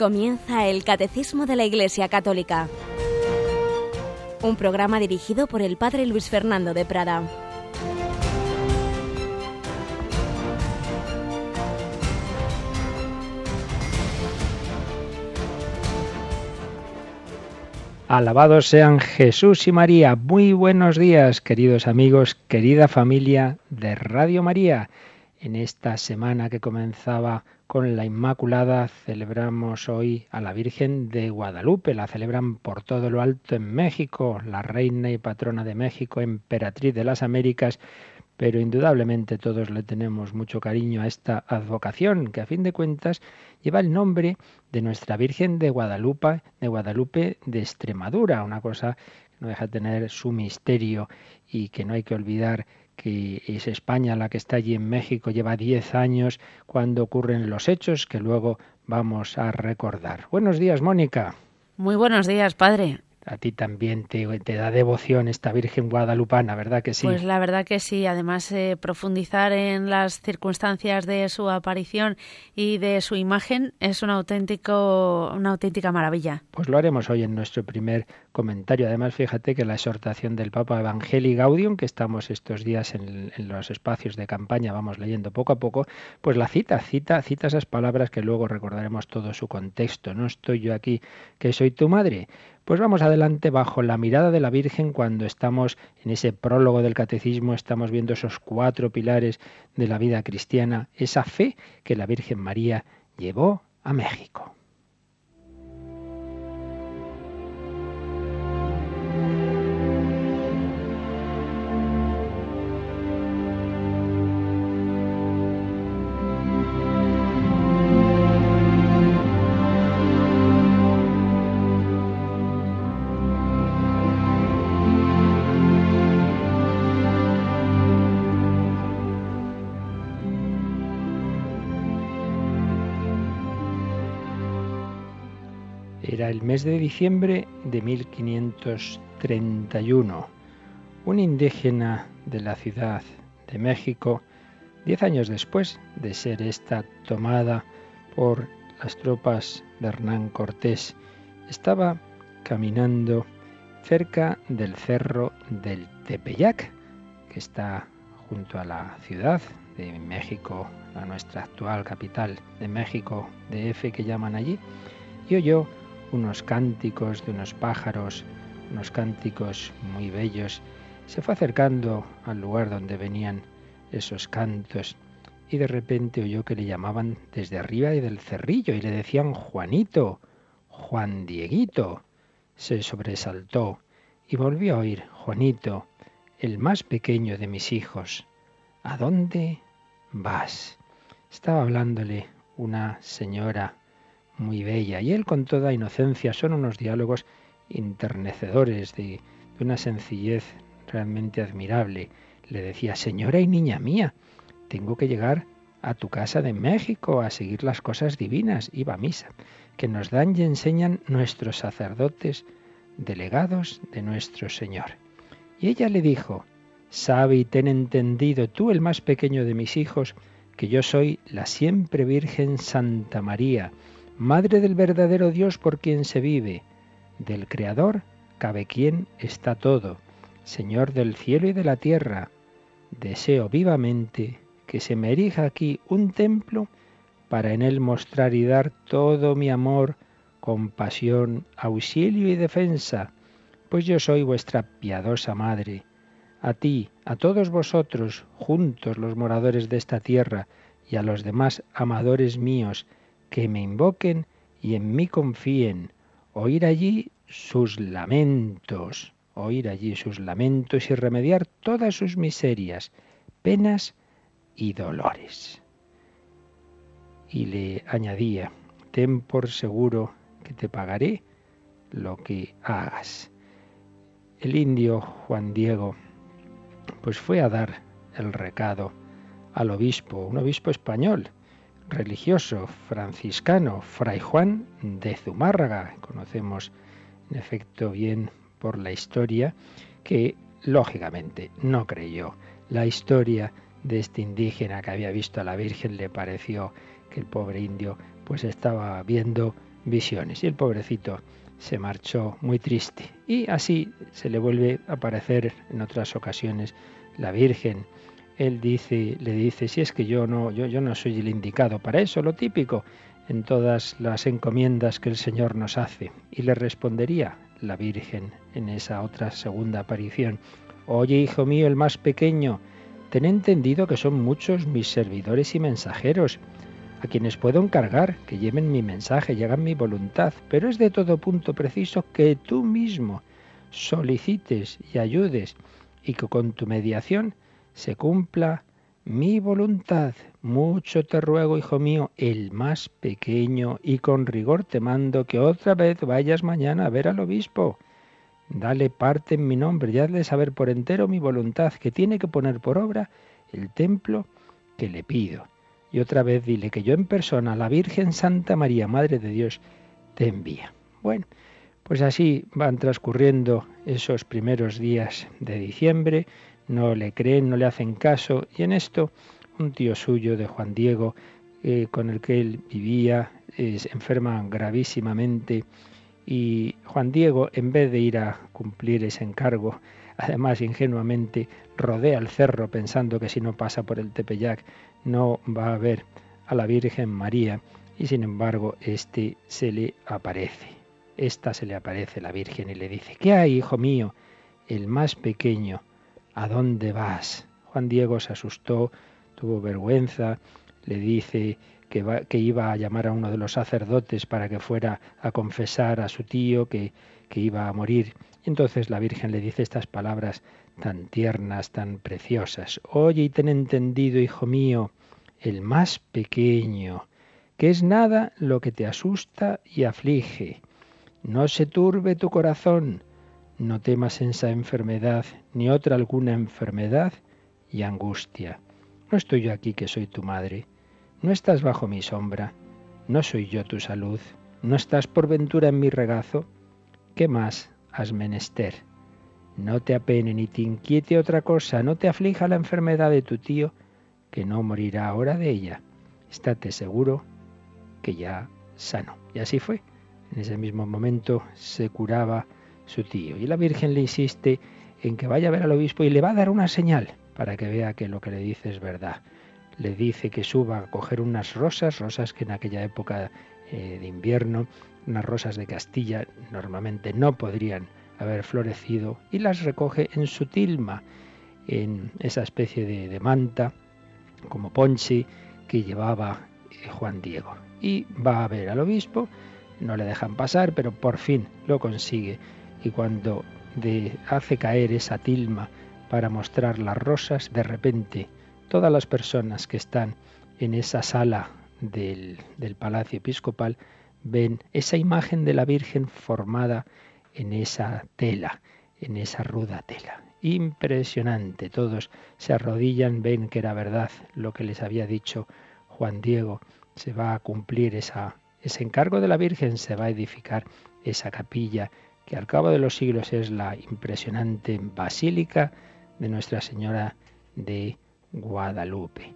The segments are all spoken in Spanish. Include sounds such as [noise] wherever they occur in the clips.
Comienza el Catecismo de la Iglesia Católica, un programa dirigido por el Padre Luis Fernando de Prada. Alabados sean Jesús y María. Muy buenos días, queridos amigos, querida familia de Radio María. En esta semana que comenzaba con la Inmaculada celebramos hoy a la Virgen de Guadalupe. La celebran por todo lo alto en México, la reina y patrona de México, emperatriz de las Américas, pero indudablemente todos le tenemos mucho cariño a esta advocación, que a fin de cuentas lleva el nombre de nuestra Virgen de Guadalupe, de Guadalupe de Extremadura, una cosa que no deja de tener su misterio y que no hay que olvidar que es España la que está allí en México, lleva 10 años cuando ocurren los hechos que luego vamos a recordar. Buenos días, Mónica. Muy buenos días, padre a ti también te, da devoción esta Virgen Guadalupana, ¿verdad que sí? Pues la verdad que sí. Además, eh, profundizar en las circunstancias de su aparición y de su imagen es un auténtico, una auténtica maravilla. Pues lo haremos hoy en nuestro primer comentario. Además, fíjate que la exhortación del Papa Evangelii Gaudium, que estamos estos días en, en los espacios de campaña, vamos leyendo poco a poco, pues la cita, cita, cita esas palabras que luego recordaremos todo su contexto. No estoy yo aquí que soy tu madre. Pues vamos adelante bajo la mirada de la Virgen cuando estamos en ese prólogo del catecismo, estamos viendo esos cuatro pilares de la vida cristiana, esa fe que la Virgen María llevó a México. De diciembre de 1531. Un indígena de la Ciudad de México, diez años después de ser esta tomada por las tropas de Hernán Cortés, estaba caminando cerca del cerro del Tepeyac, que está junto a la ciudad de México, a nuestra actual capital de México, de F que llaman allí, y oyó unos cánticos de unos pájaros, unos cánticos muy bellos. Se fue acercando al lugar donde venían esos cantos y de repente oyó que le llamaban desde arriba y del cerrillo y le decían Juanito, Juan Dieguito. Se sobresaltó y volvió a oír Juanito, el más pequeño de mis hijos. ¿A dónde vas? Estaba hablándole una señora muy bella. Y él con toda inocencia son unos diálogos internecedores de, una sencillez realmente admirable. Le decía, señora y niña mía, tengo que llegar a tu casa de México a seguir las cosas divinas, iba a misa, que nos dan y enseñan nuestros sacerdotes, delegados de nuestro Señor. Y ella le dijo, sabe y ten entendido tú, el más pequeño de mis hijos, que yo soy la siempre Virgen Santa María, Madre del verdadero Dios por quien se vive, del Creador cabe quien está todo, Señor del cielo y de la tierra. Deseo vivamente que se me erija aquí un templo para en él mostrar y dar todo mi amor, compasión, auxilio y defensa, pues yo soy vuestra piadosa madre. A ti, a todos vosotros, juntos los moradores de esta tierra, y a los demás amadores míos, que me invoquen y en mí confíen, oír allí sus lamentos, oír allí sus lamentos y remediar todas sus miserias, penas y dolores. Y le añadía, ten por seguro que te pagaré lo que hagas. El indio Juan Diego pues fue a dar el recado al obispo, un obispo español, religioso franciscano, Fray Juan de Zumárraga. Conocemos en efecto bien por la historia que lógicamente no creyó. La historia de este indígena que había visto a la Virgen le pareció que el pobre indio pues estaba viendo visiones. Y el pobrecito se marchó muy triste. Y así se le vuelve a aparecer en otras ocasiones la Virgen. Él dice, le dice, si es que yo no, yo, no soy el indicado para eso, lo típico en todas las encomiendas que el Señor nos hace. Y le respondería la Virgen en esa otra segunda aparición, Oye, hijo mío, el más pequeño, ten entendido que son muchos mis servidores y mensajeros, a quienes puedo encargar que lleven mi mensaje y mi voluntad, pero es de todo punto preciso que tú mismo solicites y ayudes y que con tu mediación se cumpla mi voluntad. Mucho te ruego, hijo mío, el más pequeño, y con rigor te mando que otra vez vayas mañana a ver al obispo. Dale parte en mi nombre y hazle saber por entero mi voluntad, que tiene que poner por obra el templo que le pido. Y otra vez dile que yo en persona, la Virgen Santa María, Madre de Dios, te envía. Bueno, pues así van transcurriendo esos primeros días de diciembre, no le creen, no le hacen caso, y en esto un tío suyo de Juan Diego, eh, con el que él vivía, se enferma gravísimamente, y Juan Diego, en vez de ir a cumplir ese encargo, además ingenuamente rodea el cerro pensando que si no pasa por el Tepeyac no va a ver a la Virgen María, y sin embargo este se le aparece. Esta se le aparece la Virgen y le dice, ¿qué hay, hijo mío? El más pequeño ¿A dónde vas? Juan Diego se asustó, tuvo vergüenza, le dice que, iba a llamar a uno de los sacerdotes para que fuera a confesar a su tío que, que iba a morir. Y entonces la Virgen le dice estas palabras tan tiernas, tan preciosas. Oye y ten entendido, hijo mío, el más pequeño, que es nada lo que te asusta y aflige. No se turbe tu corazón, no temas esa enfermedad, ni otra alguna enfermedad y angustia. No estoy yo aquí que soy tu madre. No estás bajo mi sombra. No soy yo tu salud. No estás por ventura en mi regazo. ¿Qué más has menester? No te apene ni te inquiete otra cosa, no te aflija la enfermedad de tu tío, que no morirá ahora de ella. Estate seguro que ya sano. Y así fue. En ese mismo momento se curaba su tío. Y la Virgen le insiste en que vaya a ver al obispo y le va a dar una señal para que vea que lo que le dice es verdad. Le dice que suba a coger unas rosas, rosas que en aquella época eh, de invierno, unas rosas de Castilla, normalmente no podrían haber florecido, y las recoge en su tilma, en esa especie de, manta, como ponche, que llevaba eh, Juan Diego. Y va a ver al obispo, no le dejan pasar, pero por fin lo consigue y cuando de, hace caer esa tilma para mostrar las rosas, de repente todas las personas que están en esa sala del, palacio episcopal ven esa imagen de la Virgen formada en esa tela, en esa ruda tela. Impresionante, todos se arrodillan, ven que era verdad lo que les había dicho Juan Diego, se va a cumplir esa, ese encargo de la Virgen, se va a edificar esa capilla que al cabo de los siglos es la impresionante basílica de Nuestra Señora de Guadalupe.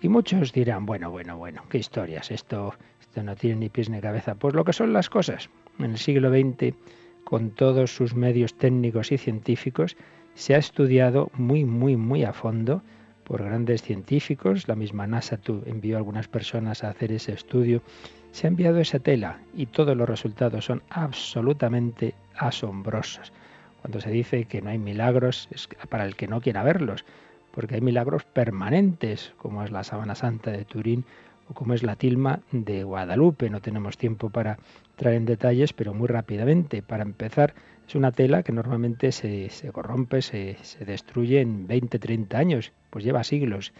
Y muchos dirán, bueno, bueno, bueno, qué historias, esto, esto no tiene ni pies ni cabeza. Pues lo que son las cosas. En el siglo XX, con todos sus medios técnicos y científicos, se ha estudiado muy, muy, muy a fondo por grandes científicos. La misma NASA envió a algunas personas a hacer ese estudio se ha enviado esa tela y todos los resultados son absolutamente asombrosos. Cuando se dice que no hay milagros es para el que no quiera verlos, porque hay milagros permanentes, como es la Sábana Santa de Turín o como es la tilma de Guadalupe. No tenemos tiempo para traer en detalles, pero muy rápidamente. Para empezar, es una tela que normalmente se, corrompe, se, se destruye en 20-30 años, pues lleva siglos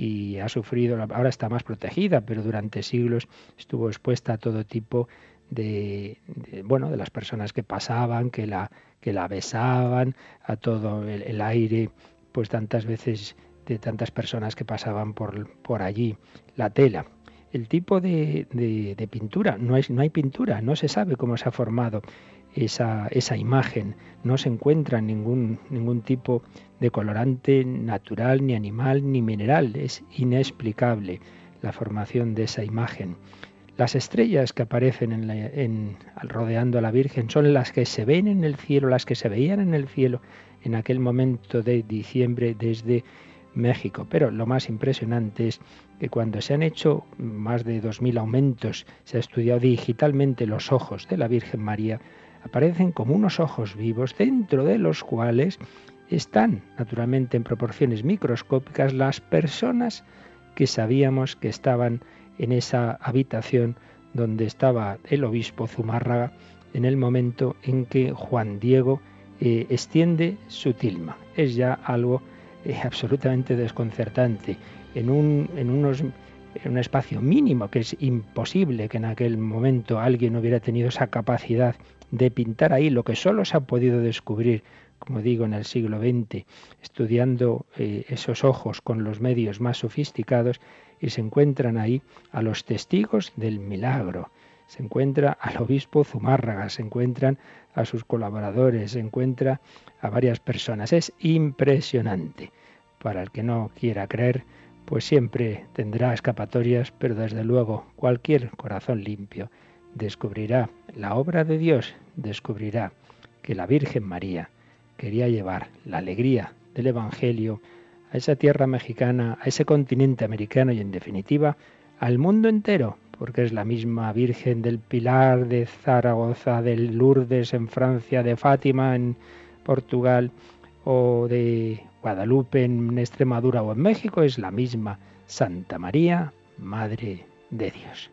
y ha sufrido, ahora está más protegida, pero durante siglos estuvo expuesta a todo tipo de, bueno, de las personas que pasaban, que la, que la besaban, a todo el, aire, pues tantas veces de tantas personas que pasaban por, por allí, la tela. El tipo de, de, pintura, no, es, no hay pintura, no se sabe cómo se ha formado esa, esa imagen. No se encuentra ningún, ningún tipo de colorante natural, ni animal, ni mineral. Es inexplicable la formación de esa imagen. Las estrellas que aparecen en rodeando a la Virgen son las que se ven en el cielo, las que se veían en el cielo en aquel momento de diciembre desde México. Pero lo más impresionante es que cuando se han hecho más de 2.000 aumentos, se ha estudiado digitalmente los ojos de la Virgen María, aparecen como unos ojos vivos dentro de los cuales están, naturalmente en proporciones microscópicas, las personas que sabíamos que estaban en esa habitación donde estaba el obispo Zumárraga en el momento en que Juan Diego eh, extiende su tilma. Es ya algo eh, absolutamente desconcertante. En un, en, unos, en un espacio mínimo, que es imposible que en aquel momento alguien hubiera tenido esa capacidad de pintar ahí lo que solo se ha podido descubrir, como digo, en el siglo XX, estudiando eh, esos ojos con los medios más sofisticados, y se encuentran ahí a los testigos del milagro se encuentra al obispo Zumárraga, se encuentran a sus colaboradores, se encuentra a varias personas. Es impresionante. Para el que no quiera creer, pues siempre tendrá escapatorias, pero desde luego cualquier corazón limpio descubrirá la obra de Dios, descubrirá que la Virgen María quería llevar la alegría del Evangelio a esa tierra mexicana, a ese continente americano y en definitiva al mundo entero, porque es la misma Virgen del Pilar de Zaragoza, del Lourdes en Francia, de Fátima en Portugal o de Guadalupe en Extremadura o en México, es la misma Santa María, Madre de Dios.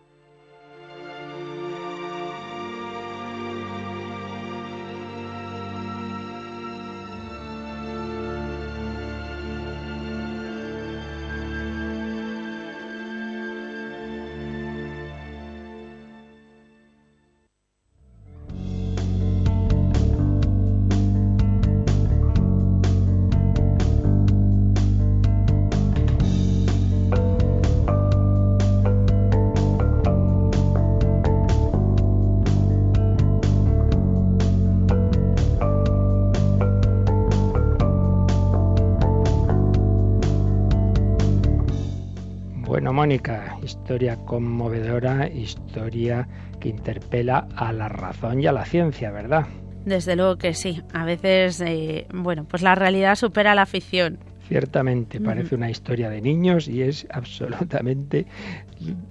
Mónica, historia conmovedora, historia que interpela a la razón y a la ciencia, ¿verdad? Desde luego que sí. A veces, eh, bueno, pues la realidad supera la ficción. Ciertamente, parece una historia de niños y es absolutamente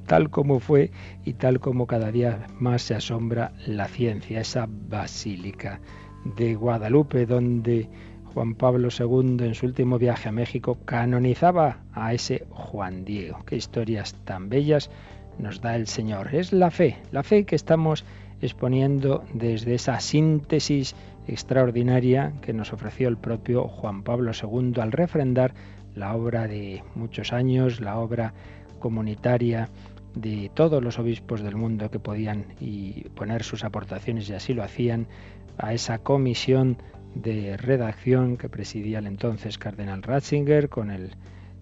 tal como fue y tal como cada día más se asombra la ciencia, esa basílica de Guadalupe donde Juan Pablo II en su último viaje a México canonizaba a ese Juan Diego. Qué historias tan bellas nos da el Señor. Es la fe, la fe que estamos exponiendo desde esa síntesis extraordinaria que nos ofreció el propio Juan Pablo II al refrendar la obra de muchos años, la obra comunitaria de todos los obispos del mundo que podían y poner sus aportaciones y así lo hacían a esa comisión de redacción que presidía el entonces cardenal Ratzinger con el,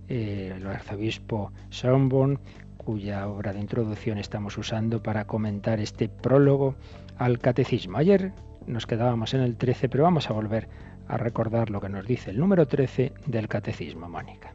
eh, el arzobispo Schönborn, cuya obra de introducción estamos usando para comentar este prólogo al catecismo. Ayer nos quedábamos en el 13, pero vamos a volver a recordar lo que nos dice el número 13 del catecismo, Mónica.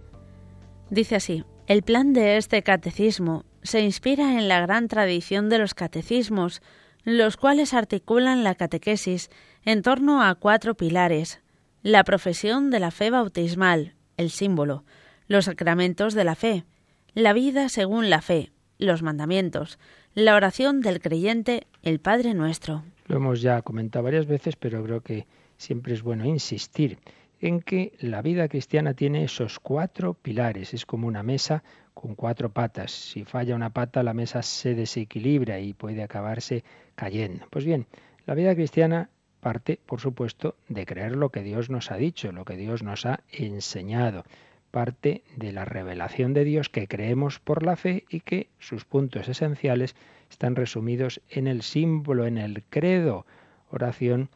Dice así, el plan de este catecismo se inspira en la gran tradición de los catecismos, los cuales articulan la catequesis en torno a cuatro pilares la profesión de la fe bautismal, el símbolo, los sacramentos de la fe, la vida según la fe, los mandamientos, la oración del creyente, el Padre nuestro. Lo hemos ya comentado varias veces, pero creo que siempre es bueno insistir en que la vida cristiana tiene esos cuatro pilares. Es como una mesa con cuatro patas. Si falla una pata, la mesa se desequilibra y puede acabarse cayendo. Pues bien, la vida cristiana parte, por supuesto, de creer lo que Dios nos ha dicho, lo que Dios nos ha enseñado. Parte de la revelación de Dios que creemos por la fe y que sus puntos esenciales están resumidos en el símbolo, en el credo, oración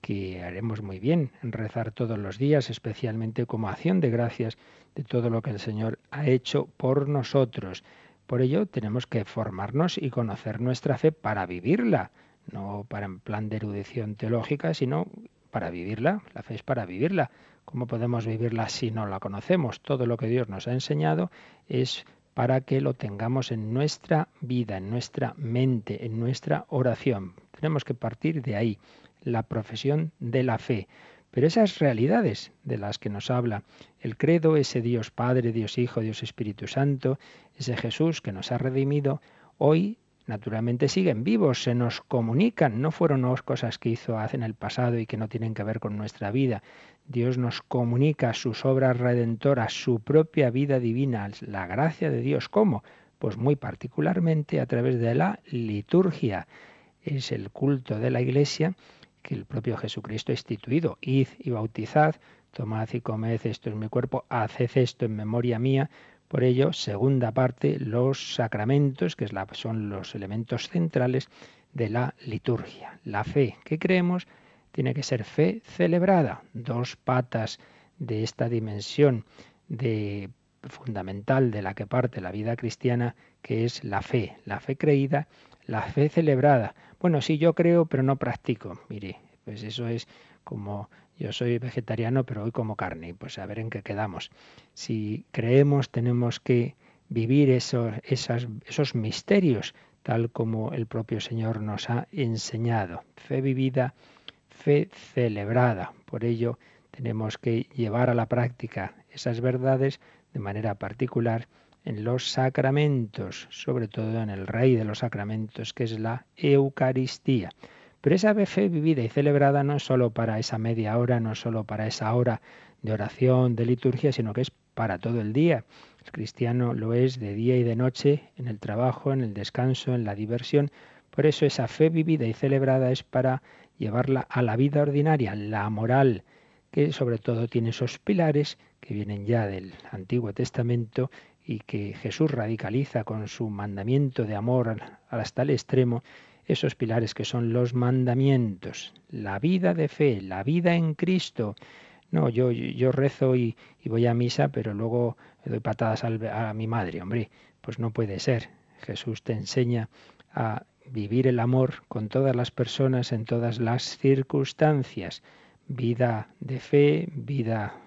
que haremos muy bien en rezar todos los días, especialmente como acción de gracias de todo lo que el Señor ha hecho por nosotros. Por ello tenemos que formarnos y conocer nuestra fe para vivirla no para en plan de erudición teológica, sino para vivirla. La fe es para vivirla. ¿Cómo podemos vivirla si no la conocemos? Todo lo que Dios nos ha enseñado es para que lo tengamos en nuestra vida, en nuestra mente, en nuestra oración. Tenemos que partir de ahí, la profesión de la fe. Pero esas realidades de las que nos habla el credo, ese Dios Padre, Dios Hijo, Dios Espíritu Santo, ese Jesús que nos ha redimido, hoy naturalmente siguen vivos, se nos comunican, no fueron cosas que hizo hace en el pasado y que no tienen que ver con nuestra vida. Dios nos comunica sus obras redentoras, su propia vida divina, la gracia de Dios. ¿Cómo? Pues muy particularmente a través de la liturgia. Es el culto de la Iglesia que el propio Jesucristo ha instituido. Id y bautizad, tomad y comed, esto es mi cuerpo, haced esto en memoria mía. Por ello, segunda parte, los sacramentos, que son los elementos centrales de la liturgia. La fe que creemos tiene que ser fe celebrada. Dos patas de esta dimensión de fundamental de la que parte la vida cristiana, que es la fe, la fe creída, la fe celebrada. Bueno, sí, yo creo, pero no practico. Mire, pues eso es como yo soy vegetariano, pero hoy como carne, pues a ver en qué quedamos. Si creemos, tenemos que vivir esos, esos misterios, tal como el propio Señor nos ha enseñado. Fe vivida, fe celebrada. Por ello, tenemos que llevar a la práctica esas verdades de manera particular en los sacramentos, sobre todo en el rey de los sacramentos, que es la Eucaristía. Pero esa fe vivida y celebrada no es solo para esa media hora, no es solo para esa hora de oración, de liturgia, sino que es para todo el día. El cristiano lo es de día y de noche, en el trabajo, en el descanso, en la diversión. Por eso esa fe vivida y celebrada es para llevarla a la vida ordinaria, la moral, que sobre todo tiene esos pilares que vienen ya del Antiguo Testamento y que Jesús radicaliza con su mandamiento de amor hasta el extremo esos pilares que son los mandamientos, la vida de fe, la vida en Cristo. No, yo, yo rezo y, voy a misa, pero luego doy patadas a mi madre, hombre, pues no puede ser. Jesús te enseña a vivir el amor con todas las personas en todas las circunstancias. Vida de fe, vida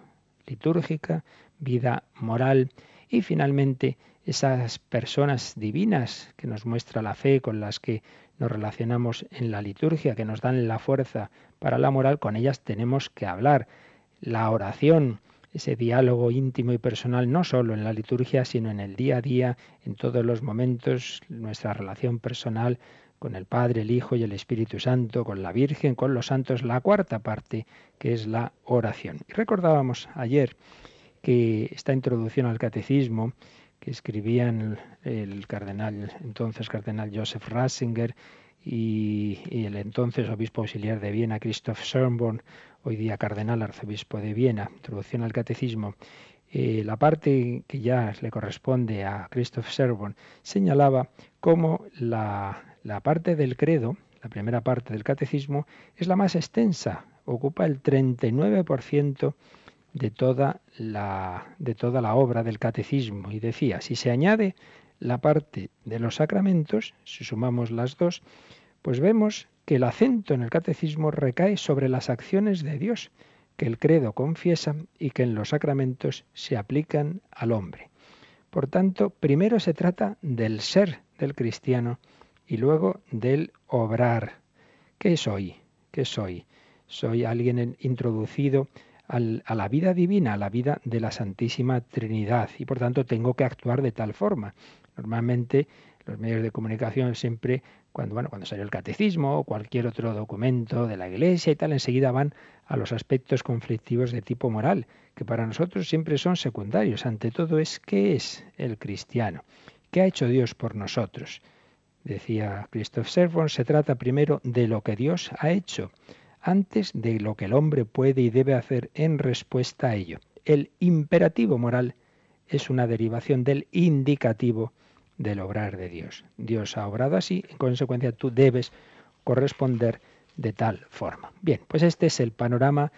litúrgica, vida moral y finalmente esas personas divinas que nos muestra la fe, con las que nos relacionamos en la liturgia, que nos dan la fuerza para la moral, con ellas tenemos que hablar. La oración, ese diálogo íntimo y personal, no solo en la liturgia, sino en el día a día, en todos los momentos, nuestra relación personal con el Padre, el Hijo y el Espíritu Santo, con la Virgen, con los santos, la cuarta parte, que es la oración. Y recordábamos ayer que esta introducción al catecismo escribían el, entonces cardenal Joseph Ratzinger y, el entonces obispo auxiliar de Viena, Christoph Schönborn, hoy día cardenal arzobispo de Viena, introducción al catecismo, eh, la parte que ya le corresponde a Christoph Schönborn señalaba cómo la parte del credo, la primera parte del catecismo, es la más extensa, ocupa el 39% de toda la, de toda la obra del catecismo. Y decía, si se añade la parte de los sacramentos, si sumamos las dos, pues vemos que el acento en el catecismo recae sobre las acciones de Dios, que el credo confiesa y que en los sacramentos se aplican al hombre. Por tanto, primero se trata del ser del cristiano y luego del obrar. ¿Qué soy? ¿Qué soy? Soy alguien introducido a la vida divina, a la vida de la Santísima Trinidad y por tanto tengo que actuar de tal forma. Normalmente los medios de comunicación siempre cuando bueno, cuando el catecismo o cualquier otro documento de la Iglesia y tal, enseguida van a los aspectos conflictivos de tipo moral, que para nosotros siempre son secundarios. Ante todo es qué es el cristiano, qué ha hecho Dios por nosotros. Decía Christoph Servon, se trata primero de lo que Dios ha hecho antes de lo que el hombre puede y debe hacer en respuesta a ello. El imperativo moral es una derivación del indicativo del obrar de Dios. Dios ha obrado así, en consecuencia tú debes corresponder de tal forma. Bien, pues este es el panorama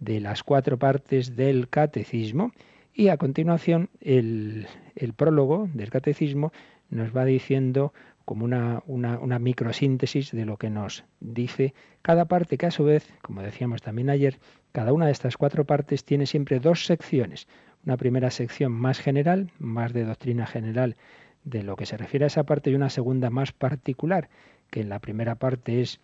de las cuatro partes del catecismo y a continuación el, el prólogo del catecismo nos va diciendo como una, una, microsíntesis de lo que nos dice cada parte, que a su vez, como decíamos también ayer, cada una de estas cuatro partes tiene siempre dos secciones. una primera sección más general, más de doctrina general de lo que se refiere a esa parte y una segunda más particular, que en la primera parte es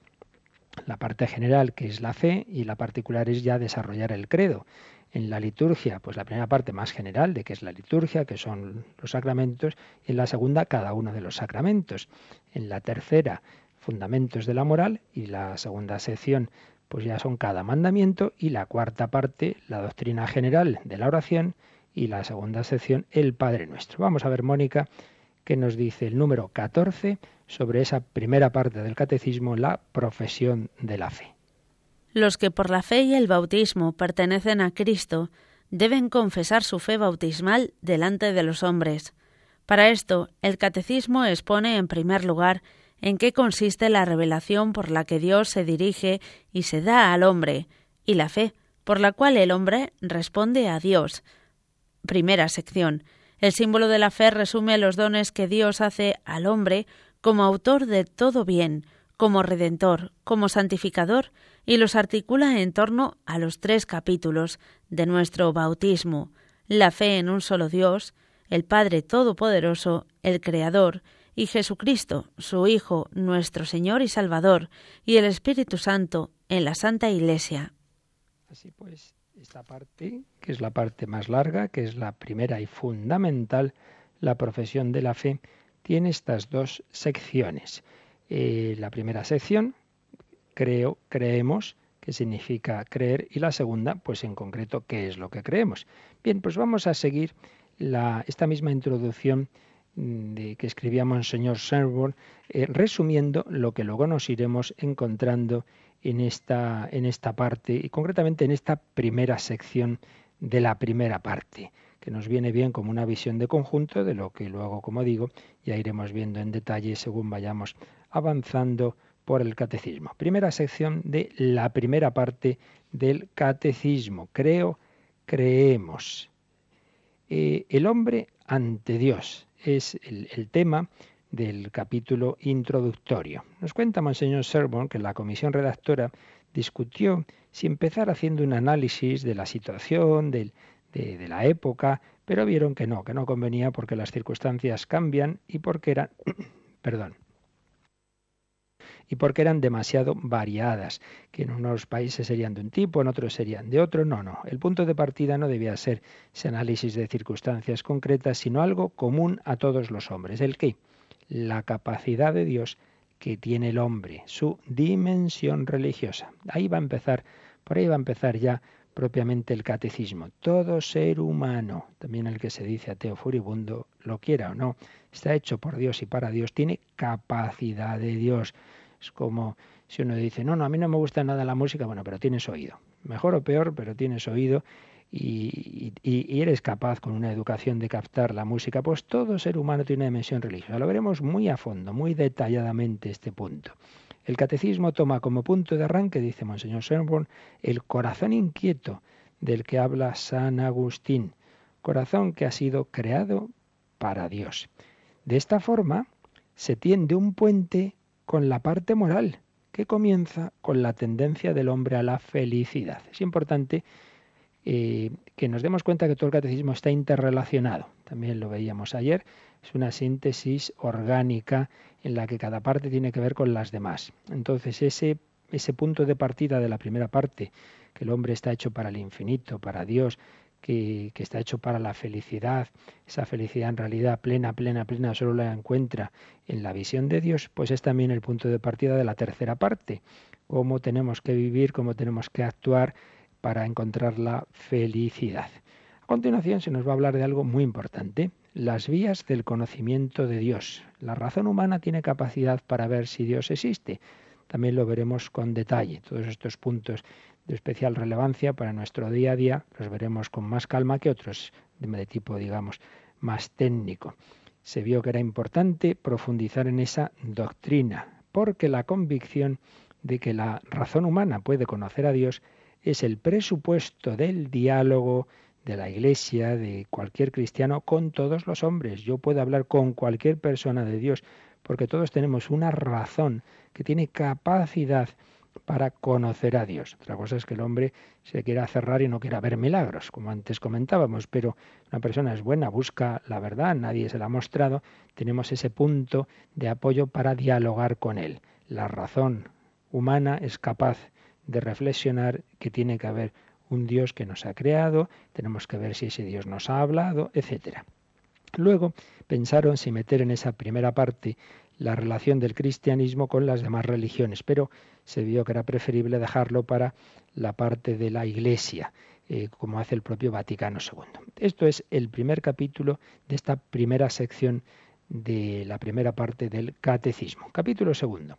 la parte general, que es la fe, y la particular es ya desarrollar el credo. En la liturgia, pues la primera parte más general de qué es la liturgia, que son los sacramentos, y en la segunda cada uno de los sacramentos. En la tercera, fundamentos de la moral, y la segunda sección, pues ya son cada mandamiento, y la cuarta parte, la doctrina general de la oración, y la segunda sección, el Padre Nuestro. Vamos a ver, Mónica, qué nos dice el número 14 sobre esa primera parte del catecismo, la profesión de la fe. Los que por la fe y el bautismo pertenecen a Cristo deben confesar su fe bautismal delante de los hombres. Para esto, el catecismo expone en primer lugar en qué consiste la revelación por la que Dios se dirige y se da al hombre, y la fe, por la cual el hombre responde a Dios. Primera sección. El símbolo de la fe resume los dones que Dios hace al hombre como autor de todo bien, como redentor, como santificador, y los articula en torno a los tres capítulos de nuestro bautismo, la fe en un solo Dios, el Padre Todopoderoso, el Creador, y Jesucristo, su Hijo, nuestro Señor y Salvador, y el Espíritu Santo en la Santa Iglesia. Así pues, esta parte, que es la parte más larga, que es la primera y fundamental, la profesión de la fe, tiene estas dos secciones. Eh, la primera sección, creo, creemos, que significa creer, y la segunda, pues en concreto, qué es lo que creemos. Bien, pues vamos a seguir la, esta misma introducción mm, de, que escribía Monseñor Sherborne, eh, resumiendo lo que luego nos iremos encontrando en esta, en esta parte, y concretamente en esta primera sección de la primera parte que nos viene bien como una visión de conjunto de lo que luego, como digo, ya iremos viendo en detalle según vayamos avanzando por el catecismo. Primera sección de la primera parte del catecismo. Creo, creemos. Eh, el hombre ante Dios es el, tema del capítulo introductorio. Nos cuenta Monseñor Sermon que la comisión redactora discutió si empezar haciendo un análisis de la situación, del, de, la época, pero vieron que no, que no convenía porque las circunstancias cambian y porque eran, [clears throat] perdón, y porque eran demasiado variadas, que en unos países serían de un tipo, en otros serían de otro. No, no. El punto de partida no debía ser ese análisis de circunstancias concretas, sino algo común a todos los hombres. ¿El qué? La capacidad de Dios que tiene el hombre, su dimensión religiosa. Ahí va a empezar, por ahí va a empezar ya propiamente el catecismo. Todo ser humano, también el que se dice ateo furibundo, lo quiera o no, está hecho por Dios y para Dios, tiene capacidad de Dios. Es como si uno dice, no, no, a mí no me gusta nada la música, bueno, pero tienes oído. Mejor o peor, pero tienes oído y, eres capaz con una educación de captar la música. Pues todo ser humano tiene una dimensión religiosa. Lo veremos muy a fondo, muy detalladamente este punto. El catecismo toma como punto de arranque, dice Monseñor Sherborne, el corazón inquieto del que habla San Agustín, corazón que ha sido creado para Dios. De esta forma se tiende un puente con la parte moral, que comienza con la tendencia del hombre a la felicidad. Es importante eh, que nos demos cuenta que todo el catecismo está interrelacionado. También lo veíamos ayer. Es una síntesis orgánica en la que cada parte tiene que ver con las demás. Entonces ese, ese punto de partida de la primera parte, que el hombre está hecho para el infinito, para Dios, que, está hecho para la felicidad, esa felicidad en realidad plena, plena, plena, solo la encuentra en la visión de Dios, pues es también el punto de partida de la tercera parte, cómo tenemos que vivir, cómo tenemos que actuar para encontrar la felicidad. A continuación se nos va a hablar de algo muy importante, las vías del conocimiento de Dios. La razón humana tiene capacidad para ver si Dios existe. También lo veremos con detalle. Todos estos puntos de especial relevancia para nuestro día a día los veremos con más calma que otros de tipo, digamos, más técnico. Se vio que era importante profundizar en esa doctrina, porque la convicción de que la razón humana puede conocer a Dios es el presupuesto del diálogo de la Iglesia, de cualquier cristiano, con todos los hombres. Yo puedo hablar con cualquier persona de Dios, porque todos tenemos una razón que tiene capacidad para conocer a Dios. Otra cosa es que el hombre se quiera cerrar y no quiera ver milagros, como antes comentábamos, pero una persona es buena, busca la verdad, nadie se la ha mostrado, tenemos ese punto de apoyo para dialogar con él. La razón humana es capaz de reflexionar que tiene que haber un Dios que nos ha creado, tenemos que ver si ese Dios nos ha hablado, etcétera. Luego pensaron si meter en esa primera parte la relación del cristianismo con las demás religiones, pero se vio que era preferible dejarlo para la parte de la Iglesia, eh, como hace el propio Vaticano II. Esto es el primer capítulo de esta primera sección de la primera parte del Catecismo. Capítulo segundo.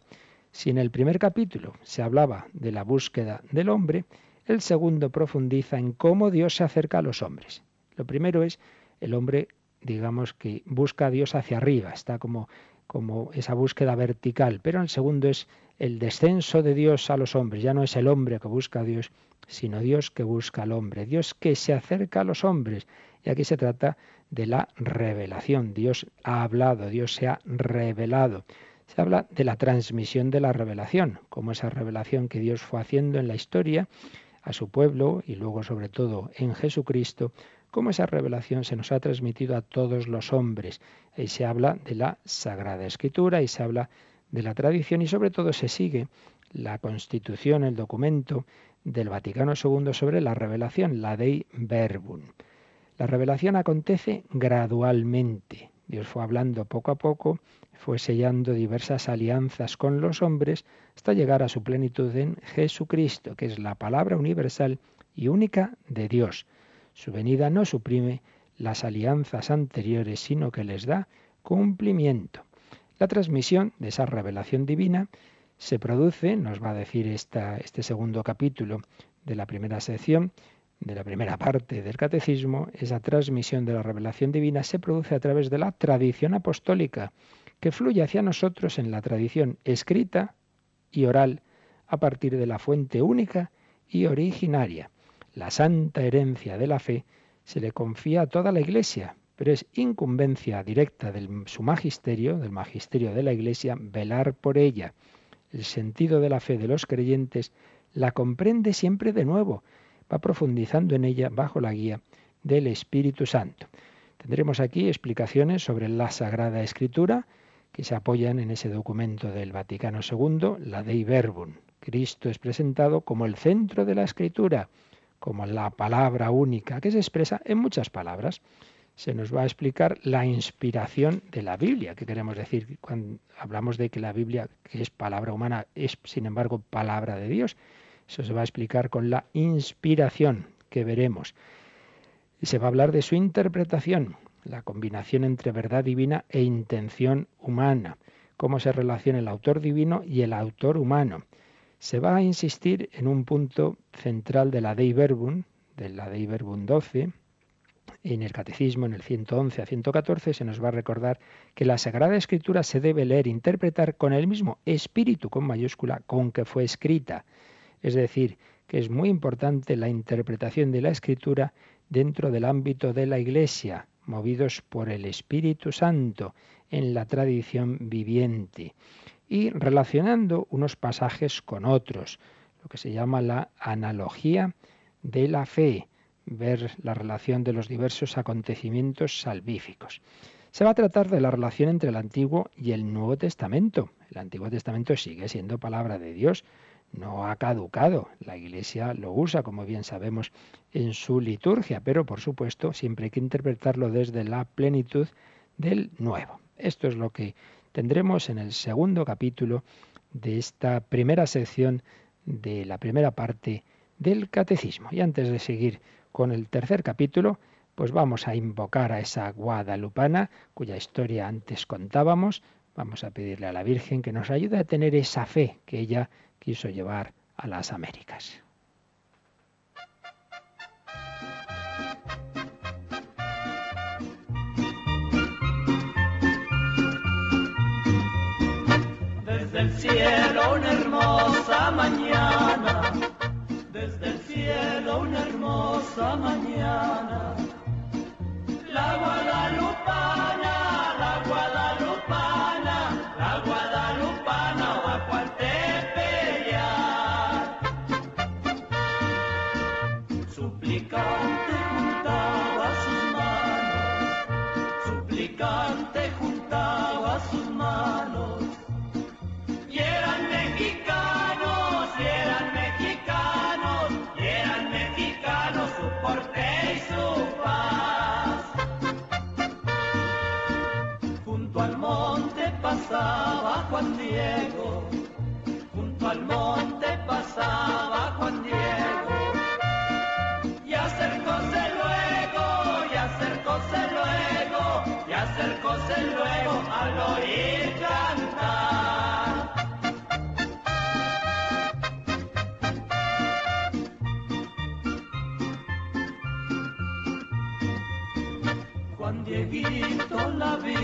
Si en el primer capítulo se hablaba de la búsqueda del hombre, el segundo profundiza en cómo Dios se acerca a los hombres. Lo primero es el hombre, digamos que busca a Dios hacia arriba, está como como esa búsqueda vertical, pero el segundo es el descenso de Dios a los hombres. Ya no es el hombre que busca a Dios, sino Dios que busca al hombre, Dios que se acerca a los hombres. Y aquí se trata de la revelación. Dios ha hablado, Dios se ha revelado. Se habla de la transmisión de la revelación, como esa revelación que Dios fue haciendo en la historia a su pueblo y luego sobre todo en Jesucristo, cómo esa revelación se nos ha transmitido a todos los hombres. Ahí se habla de la Sagrada Escritura y se habla de la tradición y sobre todo se sigue la constitución, el documento del Vaticano II sobre la revelación, la Dei Verbum. La revelación acontece gradualmente. Dios fue hablando poco a poco, fue sellando diversas alianzas con los hombres hasta llegar a su plenitud en Jesucristo, que es la palabra universal y única de Dios. Su venida no suprime las alianzas anteriores, sino que les da cumplimiento. La transmisión de esa revelación divina se produce, nos va a decir este segundo capítulo de la primera sección, de la primera parte del catecismo, esa transmisión de la revelación divina se produce a través de la tradición apostólica, que fluye hacia nosotros en la tradición escrita y oral, a partir de la fuente única y originaria la santa herencia de la fe, se le confía a toda la Iglesia, pero es incumbencia directa de su magisterio, del magisterio de la Iglesia, velar por ella. El sentido de la fe de los creyentes la comprende siempre de nuevo, va profundizando en ella bajo la guía del Espíritu Santo. Tendremos aquí explicaciones sobre la Sagrada Escritura que se apoyan en ese documento del Vaticano II, la Dei Verbum. Cristo es presentado como el centro de la Escritura como la palabra única, que se expresa en muchas palabras. Se nos va a explicar la inspiración de la Biblia. ¿Qué queremos decir cuando hablamos de que la Biblia, que es palabra humana, es sin embargo palabra de Dios? Eso se va a explicar con la inspiración que veremos. Y se va a hablar de su interpretación, la combinación entre verdad divina e intención humana, cómo se relaciona el autor divino y el autor humano se va a insistir en un punto central de la Dei Verbum, de la Dei Verbum 12, en el Catecismo, en el 111 a 114, se nos va a recordar que la Sagrada Escritura se debe leer e interpretar con el mismo espíritu con mayúscula con que fue escrita. Es decir, que es muy importante la interpretación de la Escritura dentro del ámbito de la Iglesia, movidos por el Espíritu Santo en la tradición viviente y relacionando unos pasajes con otros, lo que se llama la analogía de la fe, ver la relación de los diversos acontecimientos salvíficos. Se va a tratar de la relación entre el Antiguo y el Nuevo Testamento. El Antiguo Testamento sigue siendo palabra de Dios, no ha caducado. La Iglesia lo usa, como bien sabemos, en su liturgia, pero por supuesto siempre hay que interpretarlo desde la plenitud del Nuevo. Esto es lo que tendremos en el segundo capítulo de esta primera sección de la primera parte del catecismo. Y antes de seguir con el tercer capítulo, pues vamos a invocar a esa guadalupana cuya historia antes contábamos. Vamos a pedirle a la Virgen que nos ayude a tener esa fe que ella quiso llevar a las Américas. El cielo una hermosa mañana, desde el cielo una hermosa mañana, la guadalupana,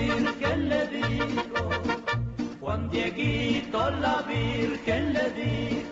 Virgen le dijo, Juan Dieguito la Virgen le dijo.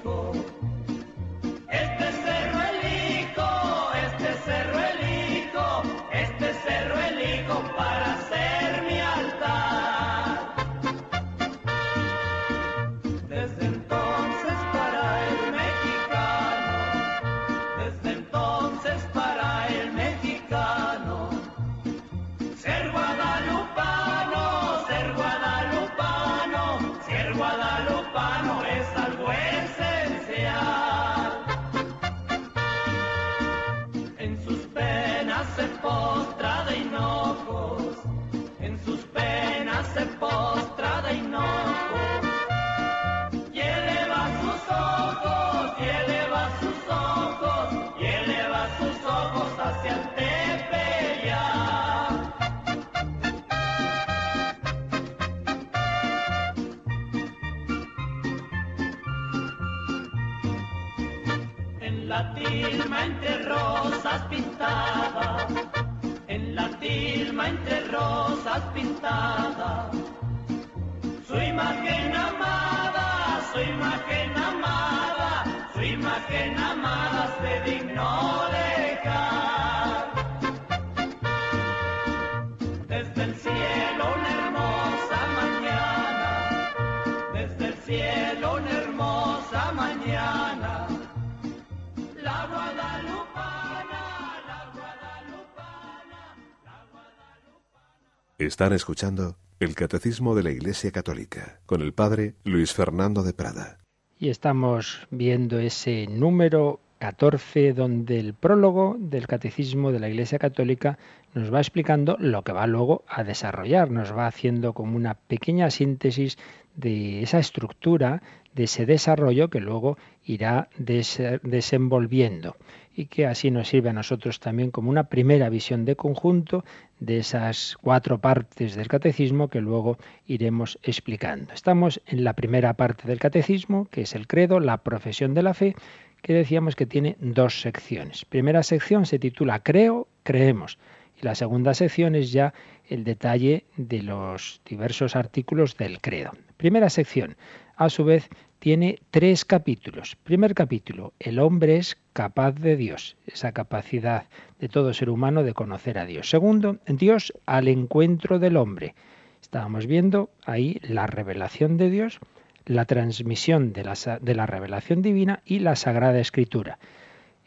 Están escuchando el Catecismo de la Iglesia Católica con el Padre Luis Fernando de Prada. Y estamos viendo ese número 14 donde el prólogo del Catecismo de la Iglesia Católica nos va explicando lo que va luego a desarrollar, nos va haciendo como una pequeña síntesis de esa estructura, de ese desarrollo que luego irá desenvolviendo y que así nos sirve a nosotros también como una primera visión de conjunto de esas cuatro partes del catecismo que luego iremos explicando. Estamos en la primera parte del catecismo, que es el credo, la profesión de la fe, que decíamos que tiene dos secciones. Primera sección se titula Creo, creemos. Y la segunda sección es ya el detalle de los diversos artículos del credo. Primera sección, a su vez, tiene tres capítulos. Primer capítulo, el hombre es capaz de Dios, esa capacidad de todo ser humano de conocer a Dios. Segundo, Dios al encuentro del hombre. Estábamos viendo ahí la revelación de Dios, la transmisión de la, revelación divina y la Sagrada Escritura.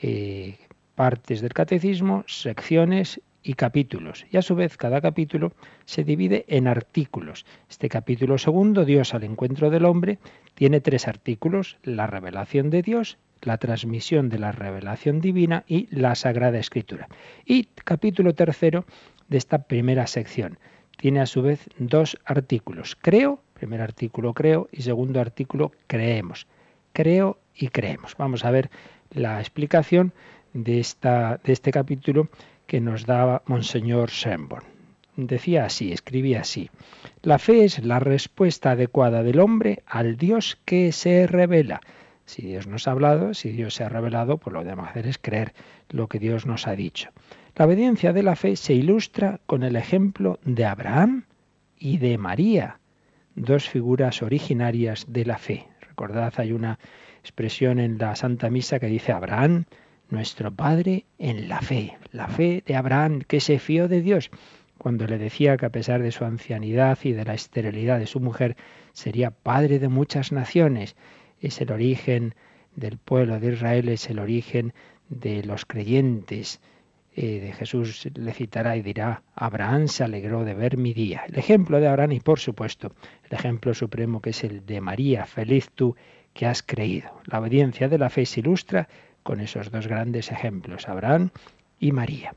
Eh, partes del catecismo, secciones y capítulos. Y a su vez cada capítulo se divide en artículos. Este capítulo segundo, Dios al encuentro del hombre, tiene tres artículos, la revelación de Dios, la transmisión de la revelación divina y la Sagrada Escritura. Y capítulo tercero de esta primera sección tiene a su vez dos artículos. Creo, primer artículo creo y segundo artículo creemos. Creo y creemos. Vamos a ver la explicación de, esta, de este capítulo que nos daba Monseñor Shenborn. Decía así, escribía así, la fe es la respuesta adecuada del hombre al Dios que se revela. Si Dios nos ha hablado, si Dios se ha revelado, pues lo que debemos hacer es creer lo que Dios nos ha dicho. La obediencia de la fe se ilustra con el ejemplo de Abraham y de María, dos figuras originarias de la fe. Recordad, hay una expresión en la Santa Misa que dice Abraham nuestro Padre en la fe, la fe de Abraham que se fió de Dios cuando le decía que a pesar de su ancianidad y de la esterilidad de su mujer, sería padre de muchas naciones. Es el origen del pueblo de Israel, es el origen de los creyentes eh, de Jesús le citará y dirá, Abraham se alegró de ver mi día. El ejemplo de Abraham y por supuesto el ejemplo supremo que es el de María, feliz tú que has creído. La obediencia de la fe se ilustra con esos dos grandes ejemplos, Abraham y María.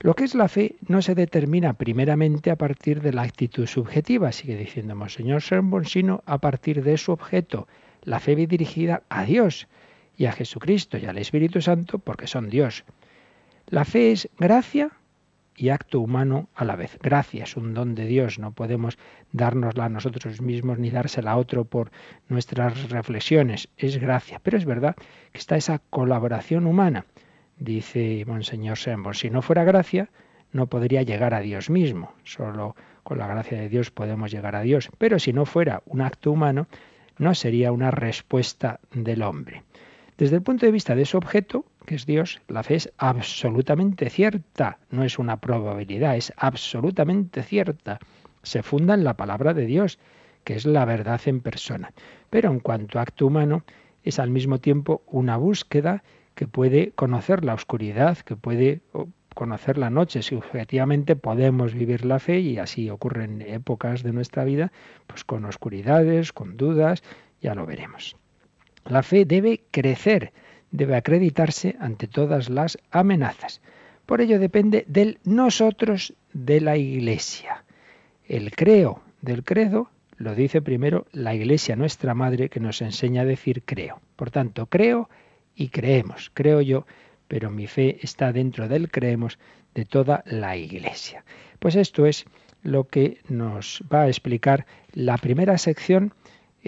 Lo que es la fe no se determina primeramente a partir de la actitud subjetiva, sigue diciendo Monseñor Sermon, sino a partir de su objeto, la fe dirigida a Dios y a Jesucristo y al Espíritu Santo porque son Dios. La fe es gracia y acto humano a la vez. Gracia es un don de Dios, no podemos dárnosla a nosotros mismos ni dársela a otro por nuestras reflexiones, es gracia. Pero es verdad que está esa colaboración humana dice Monseñor Sembor, si no fuera gracia, no podría llegar a Dios mismo. Solo con la gracia de Dios podemos llegar a Dios. Pero si no fuera un acto humano, no sería una respuesta del hombre. Desde el punto de vista de su objeto, que es Dios, la fe es absolutamente cierta, no es una probabilidad, es absolutamente cierta. Se funda en la palabra de Dios, que es la verdad en persona. Pero en cuanto a acto humano, es al mismo tiempo una búsqueda que puede conocer la oscuridad, que puede conocer la noche, si objetivamente podemos vivir la fe y así ocurren épocas de nuestra vida, pues con oscuridades, con dudas, ya lo veremos. La fe debe crecer, debe acreditarse ante todas las amenazas. Por ello depende del nosotros de la Iglesia. El creo del credo lo dice primero la Iglesia, nuestra Madre, que nos enseña a decir creo. Por tanto, creo y creemos, creo yo, pero mi fe está dentro del creemos de toda la Iglesia. Pues esto es lo que nos va a explicar la primera sección,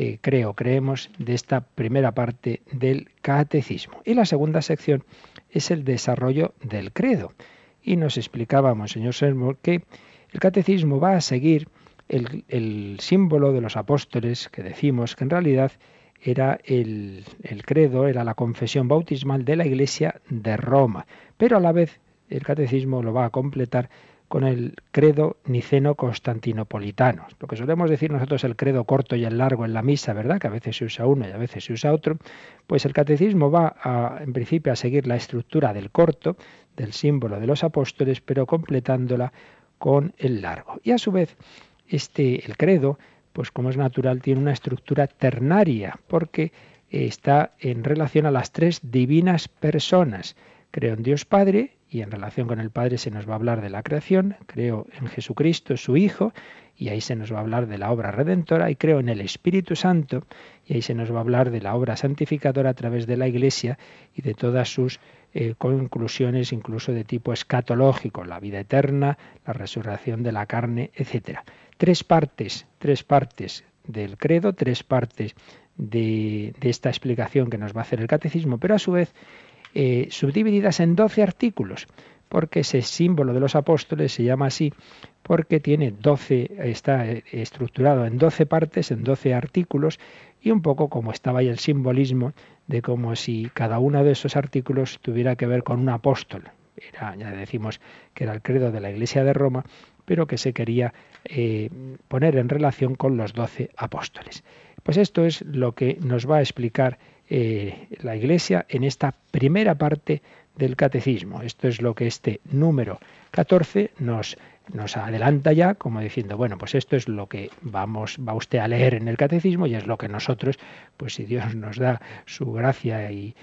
eh, creo, creemos, de esta primera parte del catecismo. Y la segunda sección es el desarrollo del credo. Y nos explicábamos, señor Sermor, que el catecismo va a seguir el, el símbolo de los apóstoles que decimos que en realidad era el, credo, era la confesión bautismal de la Iglesia de Roma. Pero a la vez el catecismo lo va a completar con el credo niceno constantinopolitano. Lo que solemos decir nosotros el credo corto y el largo en la misa, ¿verdad? Que a veces se usa uno y a veces se usa otro. Pues el catecismo va en principio a seguir la estructura del corto, del símbolo de los apóstoles, pero completándola con el largo. Y a su vez, este, el credo pues como es natural, tiene una estructura ternaria, porque está en relación a las tres divinas personas. Creo en Dios Padre, y en relación con el Padre se nos va a hablar de la creación, creo en Jesucristo, su Hijo, y ahí se nos va a hablar de la obra redentora, y creo en el Espíritu Santo, y ahí se nos va a hablar de la obra santificadora a través de la Iglesia y de todas sus eh, conclusiones, incluso de tipo escatológico, la vida eterna, la resurrección de la carne, etcétera. Tres partes, tres partes del credo, tres partes de, esta explicación que nos va a hacer el catecismo, pero a su vez eh, subdivididas en doce artículos, porque ese símbolo de los apóstoles se llama así porque tiene doce, está eh, estructurado en doce partes, en doce artículos, y un poco como estaba ahí el simbolismo de como si cada uno de esos artículos tuviera que ver con un apóstol. Era, ya decimos que era el credo de la Iglesia de Roma, pero que se quería eh, poner en relación con los doce apóstoles. Pues esto es lo que nos va a explicar eh, la Iglesia en esta primera parte del catecismo. Esto es lo que este número 14 nos, nos adelanta ya, como diciendo, bueno, pues esto es lo que vamos, va usted a leer en el catecismo y es lo que nosotros, pues si Dios nos da su gracia y,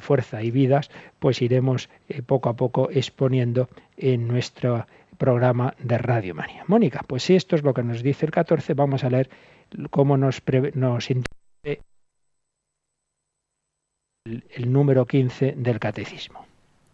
fuerza y vidas, pues iremos eh, poco a poco exponiendo en nuestra programa de Radio María. Mónica, pues si esto es lo que nos dice el 14, vamos a leer cómo nos, nos el, número 15 del Catecismo.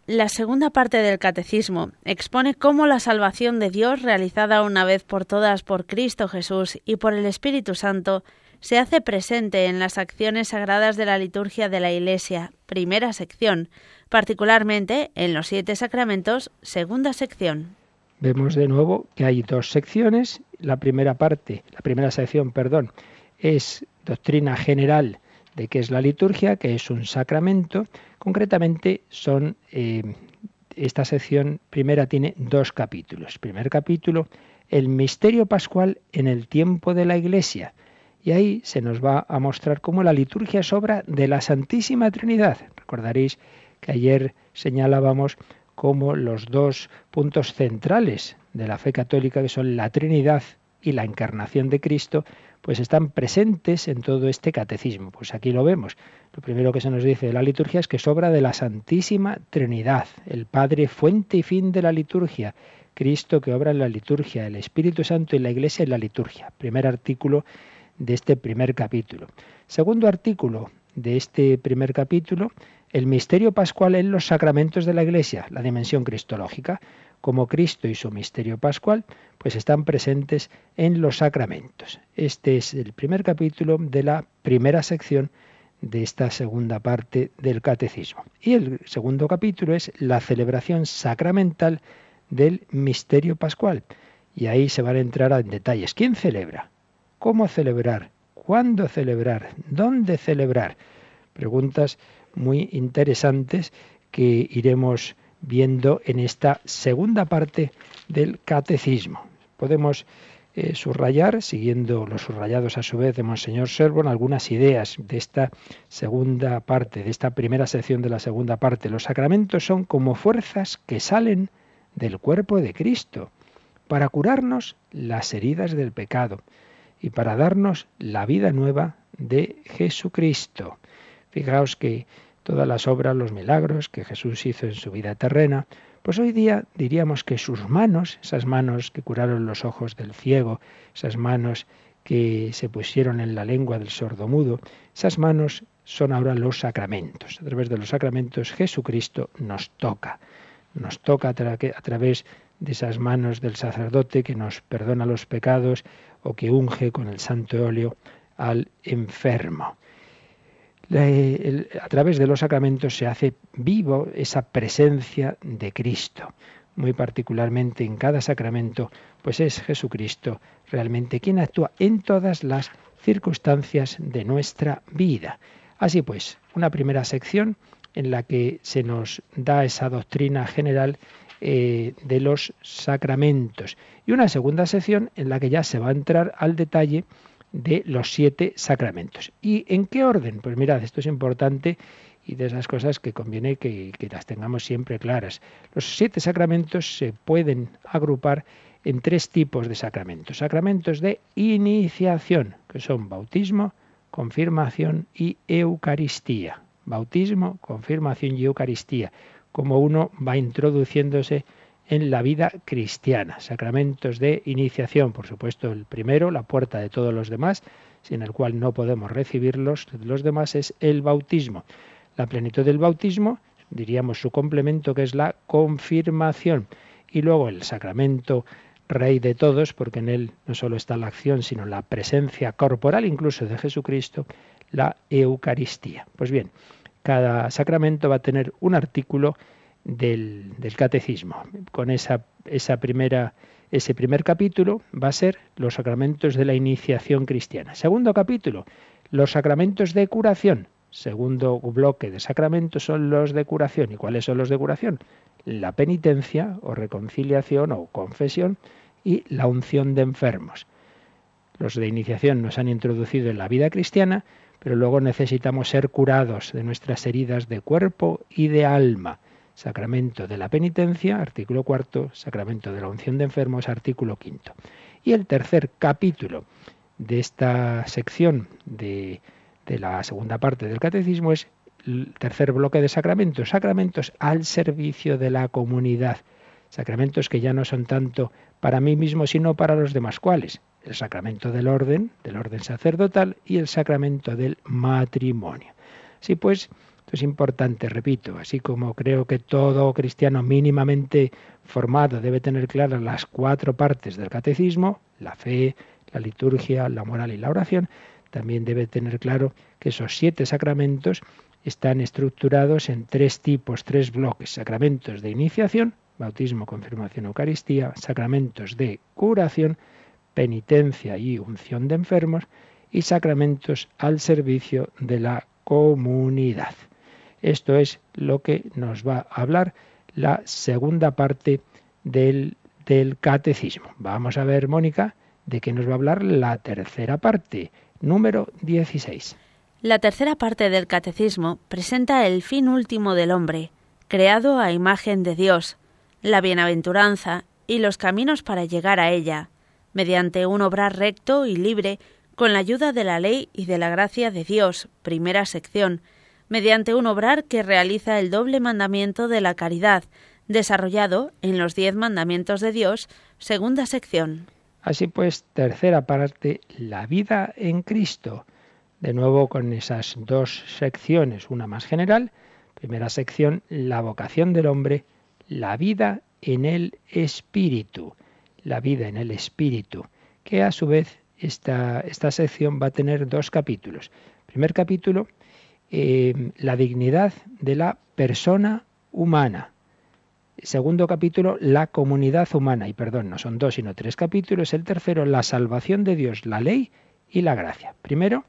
La segunda parte del Catecismo expone cómo la salvación de Dios realizada una vez por todas por Cristo Jesús y por el Espíritu Santo se hace presente en las acciones sagradas de la liturgia de la Iglesia, primera sección, particularmente en los siete sacramentos, segunda sección. Vemos de nuevo que hay dos secciones. La primera parte, la primera sección, perdón, es doctrina general de qué es la liturgia, que es un sacramento. Concretamente son eh, esta sección primera tiene dos capítulos. Primer capítulo, el misterio pascual en el tiempo de la Iglesia. Y ahí se nos va a mostrar cómo la liturgia es obra de la Santísima Trinidad. Recordaréis que ayer señalábamos como los dos puntos centrales de la fe católica, que son la Trinidad y la encarnación de Cristo, pues están presentes en todo este catecismo. Pues aquí lo vemos. Lo primero que se nos dice de la liturgia es que sobra de la Santísima Trinidad, el Padre, fuente y fin de la liturgia, Cristo que obra en la liturgia, el Espíritu Santo y la Iglesia en la liturgia. Primer artículo de este primer capítulo. Segundo artículo de este primer capítulo, el misterio pascual en los sacramentos de la Iglesia, la dimensión cristológica como Cristo y su misterio pascual, pues están presentes en los sacramentos. Este es el primer capítulo de la primera sección de esta segunda parte del catecismo. Y el segundo capítulo es la celebración sacramental del misterio pascual. Y ahí se van a entrar en detalles. ¿Quién celebra? ¿Cómo celebrar? ¿Cuándo celebrar? ¿Dónde celebrar? Preguntas muy interesantes que iremos viendo en esta segunda parte del catecismo. Podemos eh, subrayar, siguiendo los subrayados a su vez de Monseñor Servon, algunas ideas de esta segunda parte, de esta primera sección de la segunda parte. Los sacramentos son como fuerzas que salen del cuerpo de Cristo para curarnos las heridas del pecado y para darnos la vida nueva de Jesucristo. Fijaos que todas las obras, los milagros que Jesús hizo en su vida terrena, pues hoy día diríamos que sus manos, esas manos que curaron los ojos del ciego, esas manos que se pusieron en la lengua del sordomudo, esas manos son ahora los sacramentos. A través de los sacramentos Jesucristo nos toca, nos toca a, través de esas manos del sacerdote que nos perdona los pecados o que unge con el santo óleo al enfermo a través de los sacramentos se hace vivo esa presencia de Cristo. Muy particularmente en cada sacramento, pues es Jesucristo realmente quien actúa en todas las circunstancias de nuestra vida. Así pues, una primera sección en la que se nos da esa doctrina general eh, de los sacramentos y una segunda sección en la que ya se va a entrar al detalle de los siete sacramentos. ¿Y en qué orden? Pues mirad, esto es importante y de esas cosas que conviene que, las tengamos siempre claras. Los siete sacramentos se pueden agrupar en tres tipos de sacramentos. Sacramentos de iniciación, que son bautismo, confirmación y Eucaristía. Bautismo, confirmación y Eucaristía. Como uno va introduciéndose en la vida cristiana. Sacramentos de iniciación, por supuesto, el primero, la puerta de todos los demás, sin el cual no podemos recibirlos los demás, es el bautismo. La plenitud del bautismo, diríamos su complemento, que es la confirmación. Y luego el sacramento rey de todos, porque en él no solo está la acción, sino la presencia corporal incluso de Jesucristo, la Eucaristía. Pues bien, cada sacramento va a tener un artículo del, catecismo. Con esa, esa primera, ese primer capítulo va a ser los sacramentos de la iniciación cristiana. Segundo capítulo, los sacramentos de curación. Segundo bloque de sacramentos son los de curación. ¿Y cuáles son los de curación? La penitencia o reconciliación o confesión y la unción de enfermos. Los de iniciación nos han introducido en la vida cristiana, pero luego necesitamos ser curados de nuestras heridas de cuerpo y de alma. Sacramento de la penitencia, artículo cuarto, sacramento de la unción de enfermos, artículo quinto. Y el tercer capítulo de esta sección de, de la segunda parte del catecismo es el tercer bloque de sacramentos, sacramentos al servicio de la comunidad, sacramentos que ya no son tanto para mí mismo, sino para los demás. ¿Cuáles? El sacramento del orden, del orden sacerdotal y el sacramento del matrimonio. Sí, pues, es importante, repito, así como creo que todo cristiano mínimamente formado debe tener claras las cuatro partes del catecismo, la fe, la liturgia, la moral y la oración, también debe tener claro que esos siete sacramentos están estructurados en tres tipos, tres bloques, sacramentos de iniciación, bautismo, confirmación, Eucaristía, sacramentos de curación, penitencia y unción de enfermos, y sacramentos al servicio de la comunidad. Esto es lo que nos va a hablar la segunda parte del, del catecismo. Vamos a ver, Mónica, de qué nos va a hablar la tercera parte, número 16. La tercera parte del Catecismo presenta el fin último del hombre, creado a imagen de Dios, la bienaventuranza y los caminos para llegar a ella, mediante un obrar recto y libre con la ayuda de la ley y de la gracia de Dios, primera sección, mediante un obrar que realiza el doble mandamiento de la caridad, desarrollado en los diez mandamientos de Dios, segunda sección. Así pues, tercera parte, la vida en Cristo. De nuevo con esas dos secciones, una más general. Primera sección, la vocación del hombre, la vida en el Espíritu. La vida en el Espíritu, que a su vez esta, esta sección va a tener dos capítulos. Primer capítulo, eh, la dignidad de la persona humana. Segundo capítulo, la comunidad humana. Y perdón, no son dos, sino tres capítulos. El tercero, la salvación de Dios, la ley y la gracia. Primero,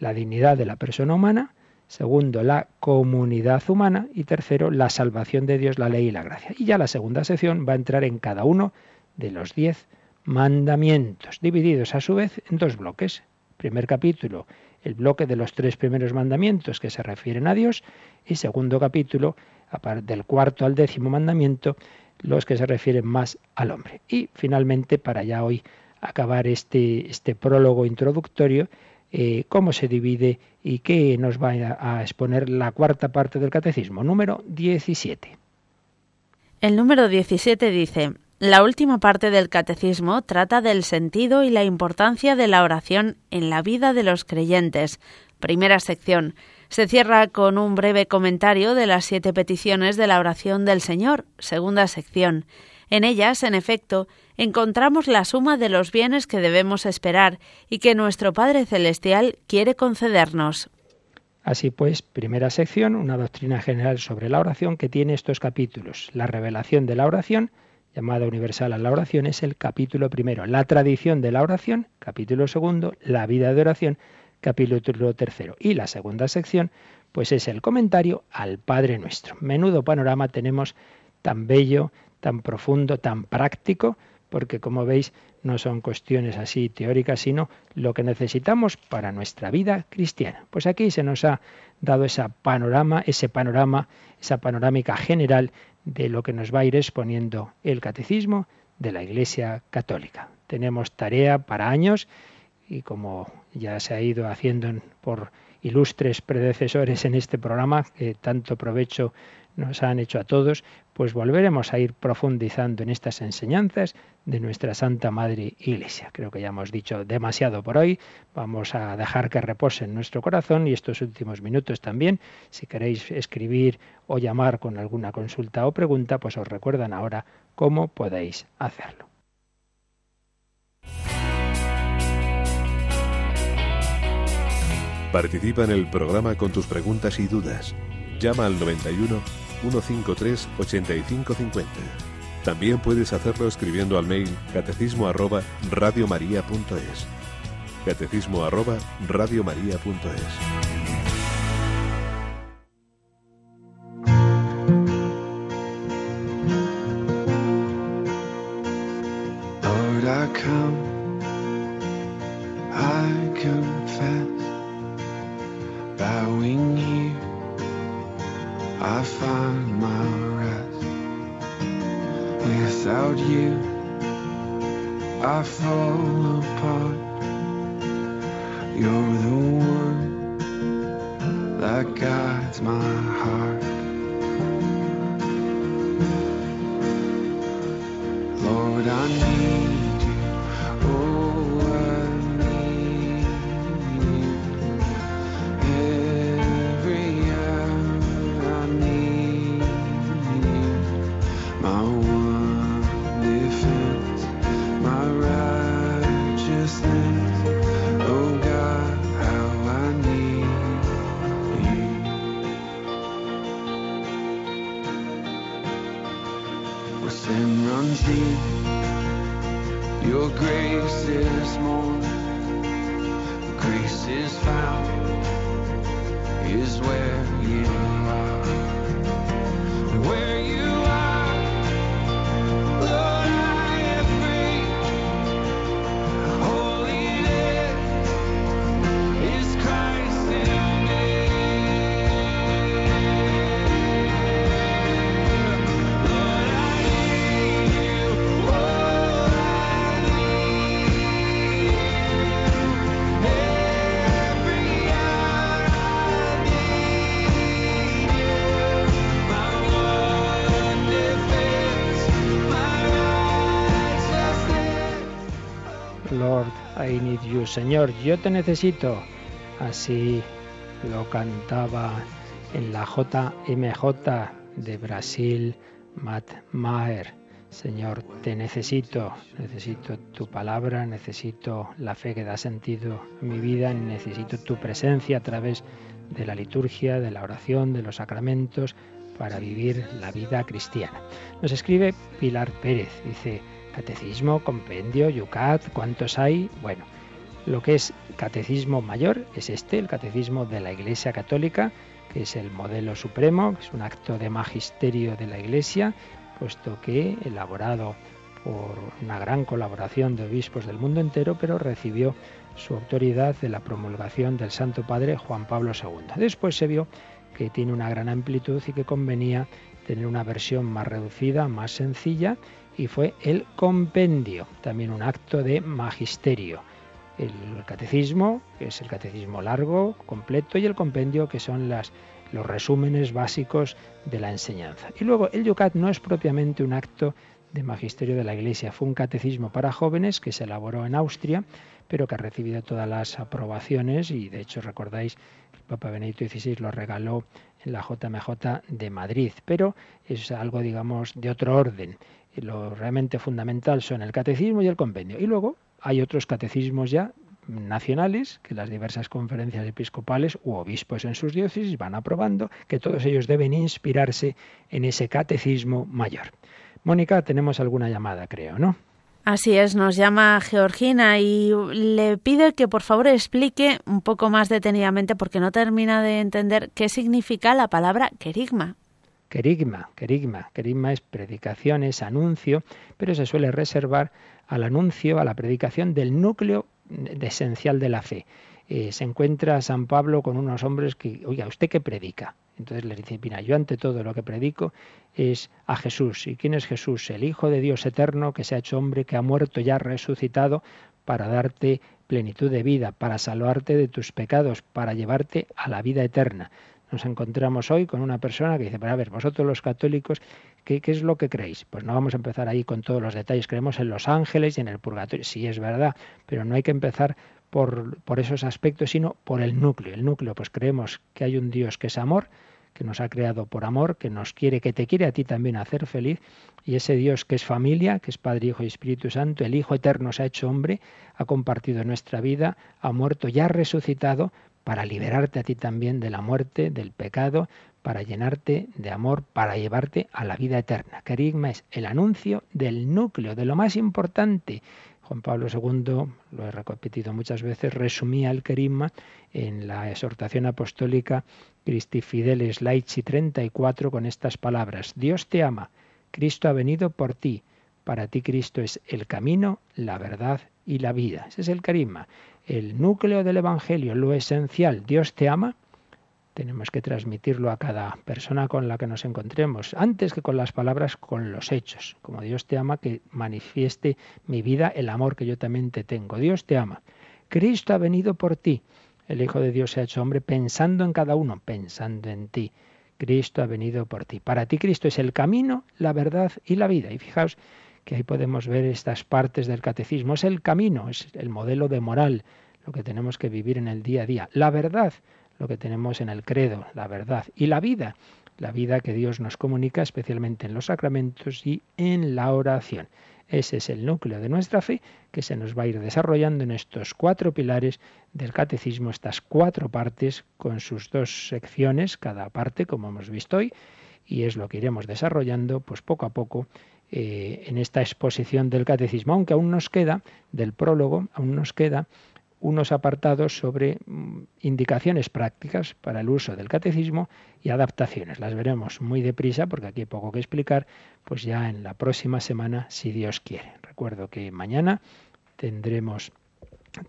la dignidad de la persona humana. Segundo, la comunidad humana. Y tercero, la salvación de Dios, la ley y la gracia. Y ya la segunda sección va a entrar en cada uno de los diez mandamientos, divididos a su vez en dos bloques. Primer capítulo, el bloque de los tres primeros mandamientos que se refieren a Dios. Y segundo capítulo, del cuarto al décimo mandamiento, los que se refieren más al hombre. Y finalmente, para ya hoy acabar este, este prólogo introductorio, eh, cómo se divide y qué nos va a exponer la cuarta parte del catecismo, número 17. El número 17 dice, la última parte del catecismo trata del sentido y la importancia de la oración en la vida de los creyentes. Primera sección. Se cierra con un breve comentario de las siete peticiones de la oración del Señor, segunda sección. En ellas, en efecto, encontramos la suma de los bienes que debemos esperar y que nuestro Padre Celestial quiere concedernos. Así pues, primera sección, una doctrina general sobre la oración que tiene estos capítulos. La revelación de la oración, llamada universal a la oración, es el capítulo primero. La tradición de la oración, capítulo segundo. La vida de oración, capítulo tercero. Y la segunda sección, pues es el comentario al Padre Nuestro. Menudo panorama tenemos tan bello, tan profundo, tan práctico, porque como veis no son cuestiones así teóricas, sino lo que necesitamos para nuestra vida cristiana. Pues aquí se nos ha dado ese panorama, ese panorama, esa panorámica general de lo que nos va a ir exponiendo el catecismo de la Iglesia Católica. Tenemos tarea para años y como ya se ha ido haciendo por ilustres predecesores en este programa, que tanto provecho nos han hecho a todos, pues volveremos a ir profundizando en estas enseñanzas de nuestra Santa Madre Iglesia. Creo que ya hemos dicho demasiado por hoy, vamos a dejar que repose en nuestro corazón y estos últimos minutos también, si queréis escribir o llamar con alguna consulta o pregunta, pues os recuerdan ahora cómo podéis hacerlo. Participa en el programa con tus preguntas y dudas. Llama al 91 153 8550. También puedes hacerlo escribiendo al mail catecismo arroba radiomaria.es. Catecismo arroba radiomaria.es. I need you, Señor, yo te necesito. Así lo cantaba en la JMJ de Brasil, Matt Maher. Señor, te necesito, necesito tu palabra, necesito la fe que da sentido a mi vida, necesito tu presencia a través de la liturgia, de la oración, de los sacramentos, para vivir la vida cristiana. Nos escribe Pilar Pérez, dice, catecismo, compendio, yucat, ¿cuántos hay? Bueno, lo que es catecismo mayor es este, el catecismo de la Iglesia Católica, que es el modelo supremo, es un acto de magisterio de la Iglesia, puesto que elaborado por una gran colaboración de obispos del mundo entero, pero recibió su autoridad de la promulgación del Santo Padre Juan Pablo II. Después se vio que tiene una gran amplitud y que convenía tener una versión más reducida, más sencilla, y fue el compendio, también un acto de magisterio. El catecismo, que es el catecismo largo, completo, y el compendio, que son las los resúmenes básicos de la enseñanza. Y luego el Yucat no es propiamente un acto de magisterio de la Iglesia, fue un catecismo para jóvenes que se elaboró en Austria, pero que ha recibido todas las aprobaciones y de hecho recordáis el Papa Benedicto XVI lo regaló en la JMJ de Madrid, pero es algo digamos de otro orden. Lo realmente fundamental son el catecismo y el convenio. Y luego hay otros catecismos ya nacionales que las diversas conferencias episcopales u obispos en sus diócesis van aprobando, que todos ellos deben inspirarse en ese catecismo mayor. Mónica, tenemos alguna llamada, creo, ¿no? Así es, nos llama Georgina y le pide que por favor explique un poco más detenidamente porque no termina de entender qué significa la palabra querigma. Querigma, querigma, querigma es predicación, es anuncio, pero se suele reservar al anuncio, a la predicación del núcleo esencial de la fe. Eh, se encuentra San Pablo con unos hombres que, oiga, ¿usted qué predica? Entonces le dice, mira, yo ante todo lo que predico es a Jesús. ¿Y quién es Jesús? El Hijo de Dios eterno que se ha hecho hombre, que ha muerto y ha resucitado para darte plenitud de vida, para salvarte de tus pecados, para llevarte a la vida eterna. Nos encontramos hoy con una persona que dice, pero a ver, vosotros los católicos, ¿qué, ¿qué, es lo que creéis? Pues no vamos a empezar ahí con todos los detalles. Creemos en los ángeles y en el purgatorio. Sí, es verdad, pero no hay que empezar por, por esos aspectos, sino por el núcleo. El núcleo, pues creemos que hay un Dios que es amor, que nos ha creado por amor, que nos quiere, que te quiere a ti también hacer feliz, y ese Dios que es familia, que es Padre, Hijo y Espíritu Santo, el Hijo Eterno se ha hecho hombre, ha compartido nuestra vida, ha muerto y ha resucitado para liberarte a ti también de la muerte, del pecado, para llenarte de amor, para llevarte a la vida eterna. Querigma es el anuncio del núcleo, de lo más importante. Juan Pablo II, lo he repetido muchas veces, resumía el querigma en la exhortación apostólica Christi Fideles Laici 34 con estas palabras: Dios te ama, Cristo ha venido por ti. Para ti Cristo es el camino, la verdad y la vida. Ese es el carisma el núcleo del Evangelio, lo esencial, Dios te ama, tenemos que transmitirlo a cada persona con la que nos encontremos, antes que con las palabras, con los hechos. Como Dios te ama, que manifieste mi vida el amor que yo también te tengo. Dios te ama. Cristo ha venido por ti. El Hijo de Dios se ha hecho hombre pensando en cada uno, pensando en ti. Cristo ha venido por ti. Para ti Cristo es el camino, la verdad y la vida. Y fijaos que ahí podemos ver estas partes del catecismo. Es el camino, es el modelo de moral, lo que tenemos que vivir en el día a día. La verdad, lo que tenemos en el credo, la verdad. Y la vida, la vida que Dios nos comunica especialmente en los sacramentos y en la oración. Ese es el núcleo de nuestra fe que se nos va a ir desarrollando en estos cuatro pilares del catecismo, estas cuatro partes con sus dos secciones, cada parte, como hemos visto hoy, y es lo que iremos desarrollando pues poco a poco eh, en esta exposición del catecismo, aunque aún nos queda, del prólogo, aún nos queda unos apartados sobre mm, indicaciones prácticas para el uso del catecismo y adaptaciones. Las veremos muy deprisa porque aquí hay poco que explicar, pues ya en la próxima semana, si Dios quiere. Recuerdo que mañana tendremos,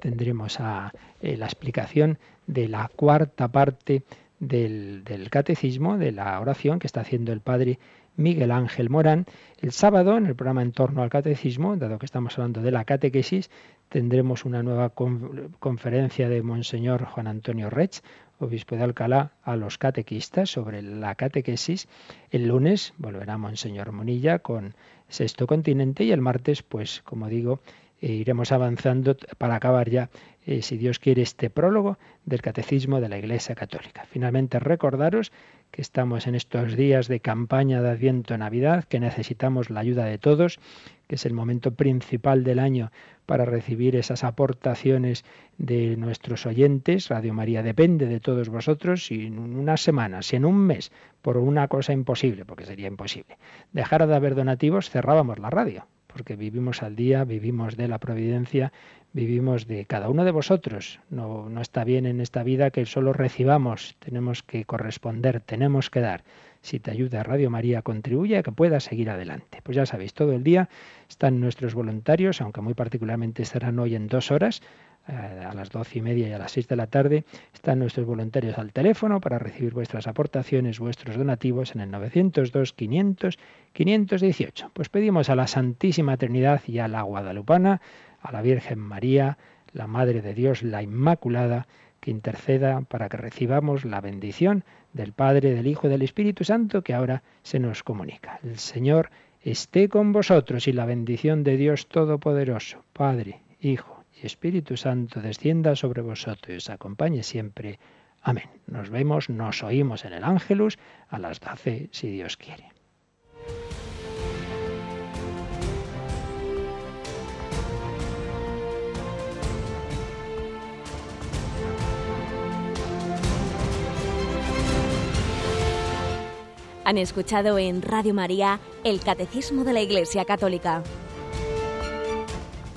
tendremos a, eh, la explicación de la cuarta parte del, del catecismo, de la oración que está haciendo el Padre Miguel Ángel Morán. El sábado, en el programa En torno al catecismo, dado que estamos hablando de la catequesis, tendremos una nueva conferencia de Monseñor Juan Antonio Rech, obispo de Alcalá, a los catequistas sobre la catequesis. El lunes volverá Monseñor Monilla con Sexto Continente y el martes, pues como digo, e iremos avanzando para acabar ya, eh, si Dios quiere, este prólogo del Catecismo de la Iglesia Católica. Finalmente, recordaros que estamos en estos días de campaña de Adviento Navidad, que necesitamos la ayuda de todos, que es el momento principal del año para recibir esas aportaciones de nuestros oyentes. Radio María depende de todos vosotros. Si en una semana, si en un mes, por una cosa imposible, porque sería imposible, dejara de haber donativos, cerrábamos la radio porque vivimos al día, vivimos de la providencia, vivimos de cada uno de vosotros. No, no está bien en esta vida que solo recibamos, tenemos que corresponder, tenemos que dar. Si te ayuda Radio María, contribuye a que puedas seguir adelante. Pues ya sabéis, todo el día están nuestros voluntarios, aunque muy particularmente estarán hoy en dos horas, a las doce y media y a las seis de la tarde, están nuestros voluntarios al teléfono para recibir vuestras aportaciones, vuestros donativos en el 902 500 518. Pues pedimos a la Santísima Trinidad y a la Guadalupana, a la Virgen María, la Madre de Dios, la Inmaculada, que interceda para que recibamos la bendición del Padre, del Hijo y del Espíritu Santo que ahora se nos comunica. El Señor esté con vosotros y la bendición de Dios Todopoderoso, Padre, Hijo Espíritu Santo descienda sobre vosotros y os acompañe siempre. Amén. Nos vemos, nos oímos en el Ángelus a las doce, si Dios quiere. Han escuchado en Radio María el Catecismo de la Iglesia Católica